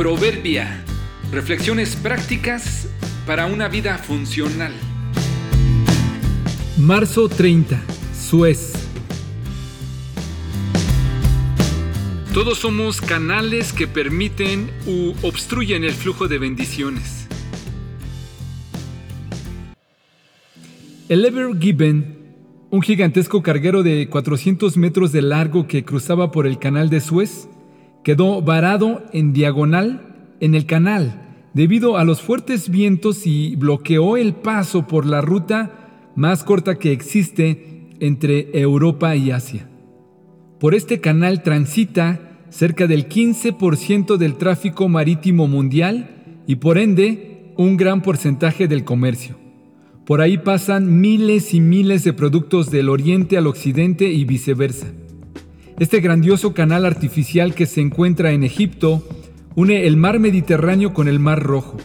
Proverbia. Reflexiones prácticas para una vida funcional. Marzo 30. Suez. Todos somos canales que permiten u obstruyen el flujo de bendiciones. El Ever Given, un gigantesco carguero de 400 metros de largo que cruzaba por el canal de Suez, quedó varado en diagonal en el canal debido a los fuertes vientos y bloqueó el paso por la ruta más corta que existe entre Europa y Asia. Por este canal transita cerca del 15% del tráfico marítimo mundial y por ende un gran porcentaje del comercio. Por ahí pasan miles y miles de productos del oriente al occidente y viceversa. Este grandioso canal artificial que se encuentra en Egipto une el mar Mediterráneo con el mar Rojo.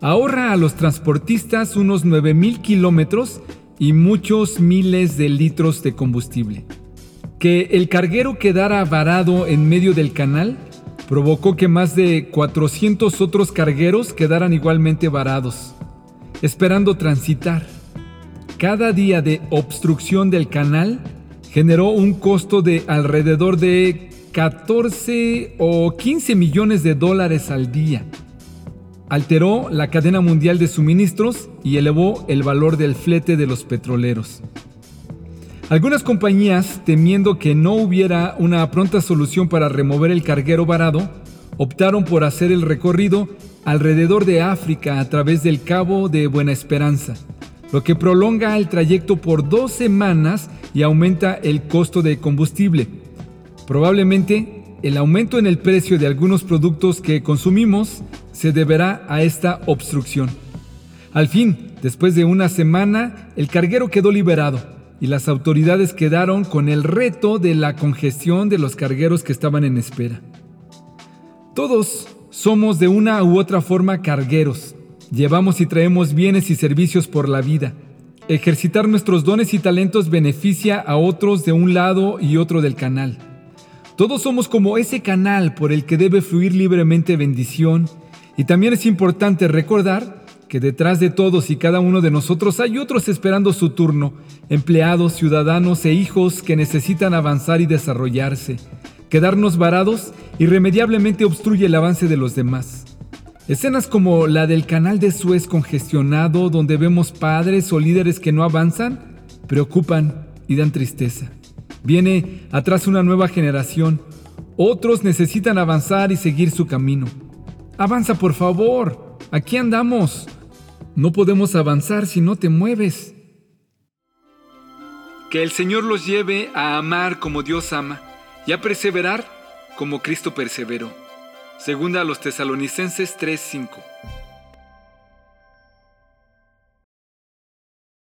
Ahorra a los transportistas unos 9.000 kilómetros y muchos miles de litros de combustible. Que el carguero quedara varado en medio del canal provocó que más de 400 otros cargueros quedaran igualmente varados, esperando transitar. Cada día de obstrucción del canal generó un costo de alrededor de 14 o 15 millones de dólares al día. Alteró la cadena mundial de suministros y elevó el valor del flete de los petroleros. Algunas compañías, temiendo que no hubiera una pronta solución para remover el carguero varado, optaron por hacer el recorrido alrededor de África a través del Cabo de Buena Esperanza, lo que prolonga el trayecto por dos semanas y aumenta el costo de combustible. Probablemente el aumento en el precio de algunos productos que consumimos se deberá a esta obstrucción. Al fin, después de una semana, el carguero quedó liberado y las autoridades quedaron con el reto de la congestión de los cargueros que estaban en espera. Todos somos de una u otra forma cargueros. Llevamos y traemos bienes y servicios por la vida. Ejercitar nuestros dones y talentos beneficia a otros de un lado y otro del canal. Todos somos como ese canal por el que debe fluir libremente bendición y también es importante recordar que detrás de todos y cada uno de nosotros hay otros esperando su turno, empleados, ciudadanos e hijos que necesitan avanzar y desarrollarse. Quedarnos varados irremediablemente obstruye el avance de los demás. Escenas como la del canal de Suez congestionado, donde vemos padres o líderes que no avanzan, preocupan y dan tristeza. Viene atrás una nueva generación. Otros necesitan avanzar y seguir su camino. Avanza, por favor. Aquí andamos. No podemos avanzar si no te mueves. Que el Señor los lleve a amar como Dios ama y a perseverar como Cristo perseveró. Segunda a los tesalonicenses 3:5.